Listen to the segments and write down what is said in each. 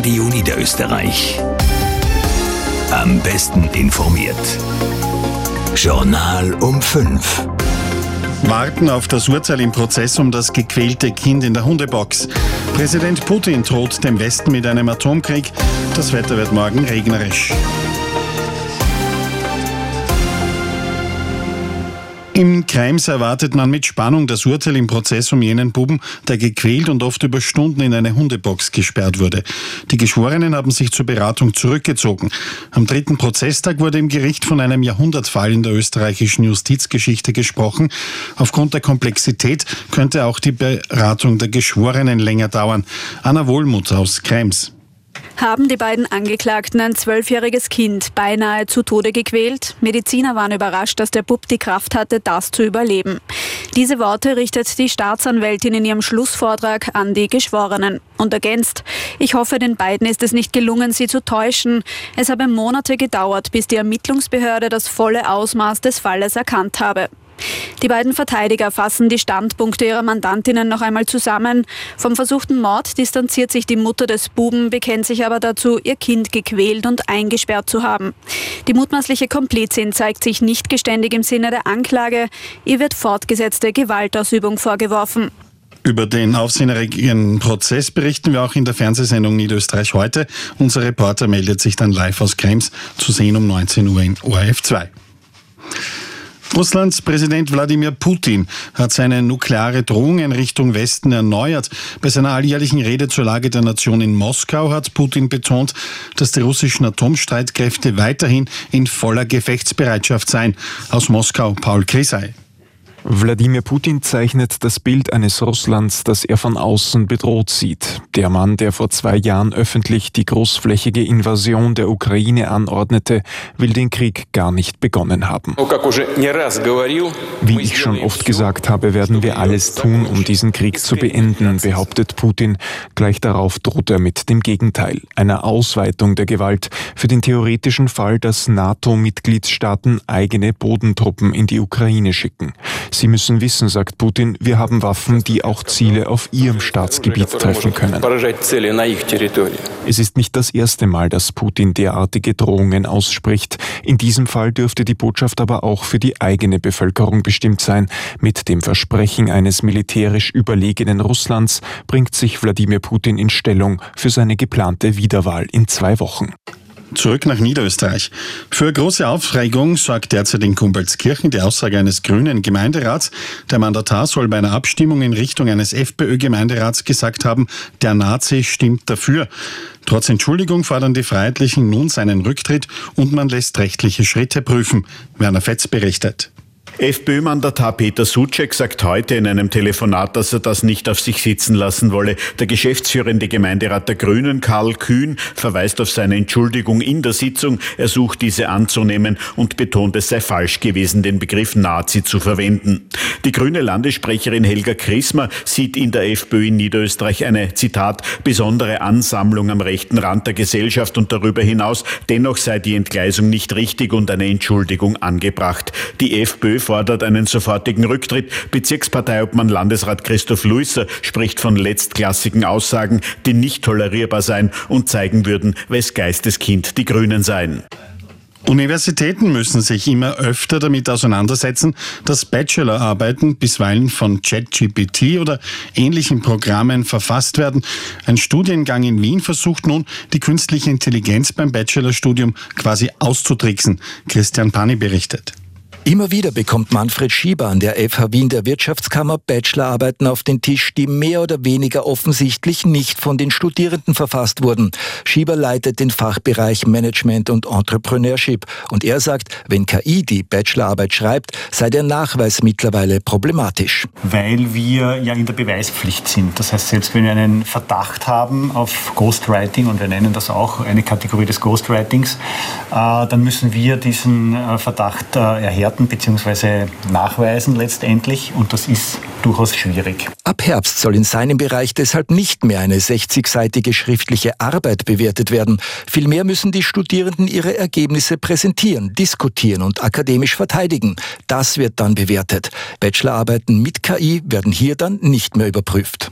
Radio Niederösterreich. Am besten informiert. Journal um 5. Warten auf das Urteil im Prozess um das gequälte Kind in der Hundebox. Präsident Putin droht dem Westen mit einem Atomkrieg. Das Wetter wird morgen regnerisch. Im Krems erwartet man mit Spannung das Urteil im Prozess um jenen Buben, der gequält und oft über Stunden in eine Hundebox gesperrt wurde. Die Geschworenen haben sich zur Beratung zurückgezogen. Am dritten Prozesstag wurde im Gericht von einem Jahrhundertfall in der österreichischen Justizgeschichte gesprochen. Aufgrund der Komplexität könnte auch die Beratung der Geschworenen länger dauern. Anna Wohlmuth aus Krems haben die beiden Angeklagten ein zwölfjähriges Kind beinahe zu Tode gequält. Mediziner waren überrascht, dass der Bub die Kraft hatte, das zu überleben. Diese Worte richtet die Staatsanwältin in ihrem Schlussvortrag an die Geschworenen und ergänzt, ich hoffe, den beiden ist es nicht gelungen, sie zu täuschen. Es habe Monate gedauert, bis die Ermittlungsbehörde das volle Ausmaß des Falles erkannt habe. Die beiden Verteidiger fassen die Standpunkte ihrer Mandantinnen noch einmal zusammen. Vom versuchten Mord distanziert sich die Mutter des Buben, bekennt sich aber dazu, ihr Kind gequält und eingesperrt zu haben. Die mutmaßliche Komplizin zeigt sich nicht geständig im Sinne der Anklage. Ihr wird fortgesetzte Gewaltausübung vorgeworfen. Über den aufsehenerregenden Prozess berichten wir auch in der Fernsehsendung Niederösterreich heute. Unser Reporter meldet sich dann live aus Krems, zu sehen um 19 Uhr in ORF 2. Russlands Präsident Wladimir Putin hat seine nukleare Drohung in Richtung Westen erneuert. Bei seiner alljährlichen Rede zur Lage der Nation in Moskau hat Putin betont, dass die russischen Atomstreitkräfte weiterhin in voller Gefechtsbereitschaft seien. Aus Moskau Paul Krisei. Wladimir Putin zeichnet das Bild eines Russlands, das er von außen bedroht sieht. Der Mann, der vor zwei Jahren öffentlich die großflächige Invasion der Ukraine anordnete, will den Krieg gar nicht begonnen haben. Wie ich schon oft gesagt habe, werden wir alles tun, um diesen Krieg zu beenden, behauptet Putin. Gleich darauf droht er mit dem Gegenteil, einer Ausweitung der Gewalt für den theoretischen Fall, dass NATO-Mitgliedstaaten eigene Bodentruppen in die Ukraine schicken. Sie müssen wissen, sagt Putin, wir haben Waffen, die auch Ziele auf ihrem Staatsgebiet treffen können. Es ist nicht das erste Mal, dass Putin derartige Drohungen ausspricht. In diesem Fall dürfte die Botschaft aber auch für die eigene Bevölkerung bestimmt sein. Mit dem Versprechen eines militärisch überlegenen Russlands bringt sich Wladimir Putin in Stellung für seine geplante Wiederwahl in zwei Wochen. Zurück nach Niederösterreich. Für große Aufregung sorgt derzeit in Kumpelskirchen die Aussage eines grünen Gemeinderats. Der Mandatar soll bei einer Abstimmung in Richtung eines FPÖ-Gemeinderats gesagt haben, der Nazi stimmt dafür. Trotz Entschuldigung fordern die Freiheitlichen nun seinen Rücktritt und man lässt rechtliche Schritte prüfen. Werner Fetz berichtet. FPÖ-Mandatar Peter Sucek sagt heute in einem Telefonat, dass er das nicht auf sich sitzen lassen wolle. Der geschäftsführende Gemeinderat der Grünen, Karl Kühn, verweist auf seine Entschuldigung in der Sitzung. Er sucht diese anzunehmen und betont, es sei falsch gewesen, den Begriff Nazi zu verwenden. Die grüne Landessprecherin Helga Krismer sieht in der FPÖ in Niederösterreich eine, Zitat, besondere Ansammlung am rechten Rand der Gesellschaft und darüber hinaus. Dennoch sei die Entgleisung nicht richtig und eine Entschuldigung angebracht. Die FPÖ fordert einen sofortigen Rücktritt. Bezirksparteiobmann Landesrat Christoph Luisser spricht von letztklassigen Aussagen, die nicht tolerierbar seien und zeigen würden, wes Geisteskind die Grünen seien. Universitäten müssen sich immer öfter damit auseinandersetzen, dass Bachelorarbeiten bisweilen von ChatGPT oder ähnlichen Programmen verfasst werden. Ein Studiengang in Wien versucht nun, die künstliche Intelligenz beim Bachelorstudium quasi auszutricksen. Christian Pani berichtet. Immer wieder bekommt Manfred Schieber an der FH Wien der Wirtschaftskammer Bachelorarbeiten auf den Tisch, die mehr oder weniger offensichtlich nicht von den Studierenden verfasst wurden. Schieber leitet den Fachbereich Management und Entrepreneurship und er sagt, wenn KI die Bachelorarbeit schreibt, sei der Nachweis mittlerweile problematisch. Weil wir ja in der Beweispflicht sind. Das heißt, selbst wenn wir einen Verdacht haben auf Ghostwriting und wir nennen das auch eine Kategorie des Ghostwritings, äh, dann müssen wir diesen äh, Verdacht äh, erhärten bewerten bzw. nachweisen letztendlich und das ist durchaus schwierig. Ab Herbst soll in seinem Bereich deshalb nicht mehr eine 60-seitige schriftliche Arbeit bewertet werden. Vielmehr müssen die Studierenden ihre Ergebnisse präsentieren, diskutieren und akademisch verteidigen. Das wird dann bewertet. Bachelorarbeiten mit KI werden hier dann nicht mehr überprüft.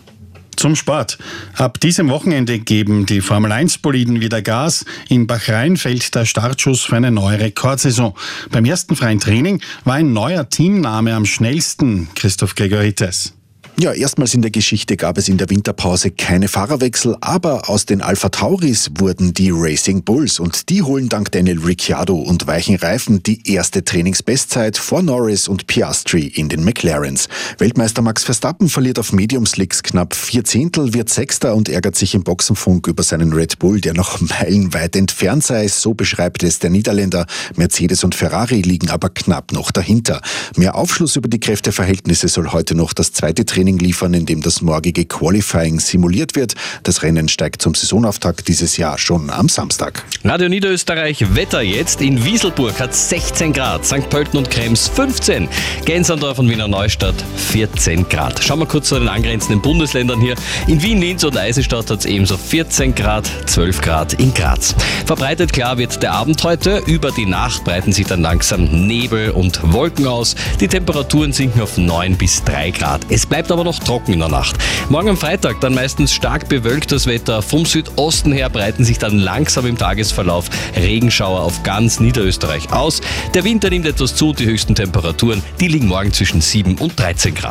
Zum Sport. Ab diesem Wochenende geben die Formel 1 Boliden wieder Gas. In Bahrain fällt der Startschuss für eine neue Rekordsaison. Beim ersten freien Training war ein neuer Teamname am schnellsten. Christoph Gregorites. Ja, erstmals in der Geschichte gab es in der Winterpause keine Fahrerwechsel, aber aus den Alpha Tauris wurden die Racing Bulls und die holen dank Daniel Ricciardo und weichen Reifen die erste Trainingsbestzeit vor Norris und Piastri in den McLarens. Weltmeister Max Verstappen verliert auf Medium Slicks knapp vier Zehntel, wird Sechster und ärgert sich im Boxenfunk über seinen Red Bull, der noch meilenweit entfernt sei. So beschreibt es der Niederländer. Mercedes und Ferrari liegen aber knapp noch dahinter. Mehr Aufschluss über die Kräfteverhältnisse soll heute noch das zweite Training Training liefern, in dem das morgige Qualifying simuliert wird. Das Rennen steigt zum Saisonauftakt dieses Jahr schon am Samstag. Radio Niederösterreich Wetter jetzt. In Wieselburg hat 16 Grad, St. Pölten und Krems 15, Gensandorf und Wiener Neustadt 14 Grad. Schauen wir kurz zu den angrenzenden Bundesländern hier. In Wien, Linz und Eisenstadt hat es ebenso 14 Grad, 12 Grad in Graz. Verbreitet klar wird der Abend heute. Über die Nacht breiten sich dann langsam Nebel und Wolken aus. Die Temperaturen sinken auf 9 bis 3 Grad. Es bleibt aber aber noch trocken in der Nacht. Morgen am Freitag dann meistens stark bewölktes Wetter. Vom Südosten her breiten sich dann langsam im Tagesverlauf Regenschauer auf ganz Niederösterreich aus. Der Winter nimmt etwas zu, die höchsten Temperaturen, die liegen morgen zwischen 7 und 13 Grad.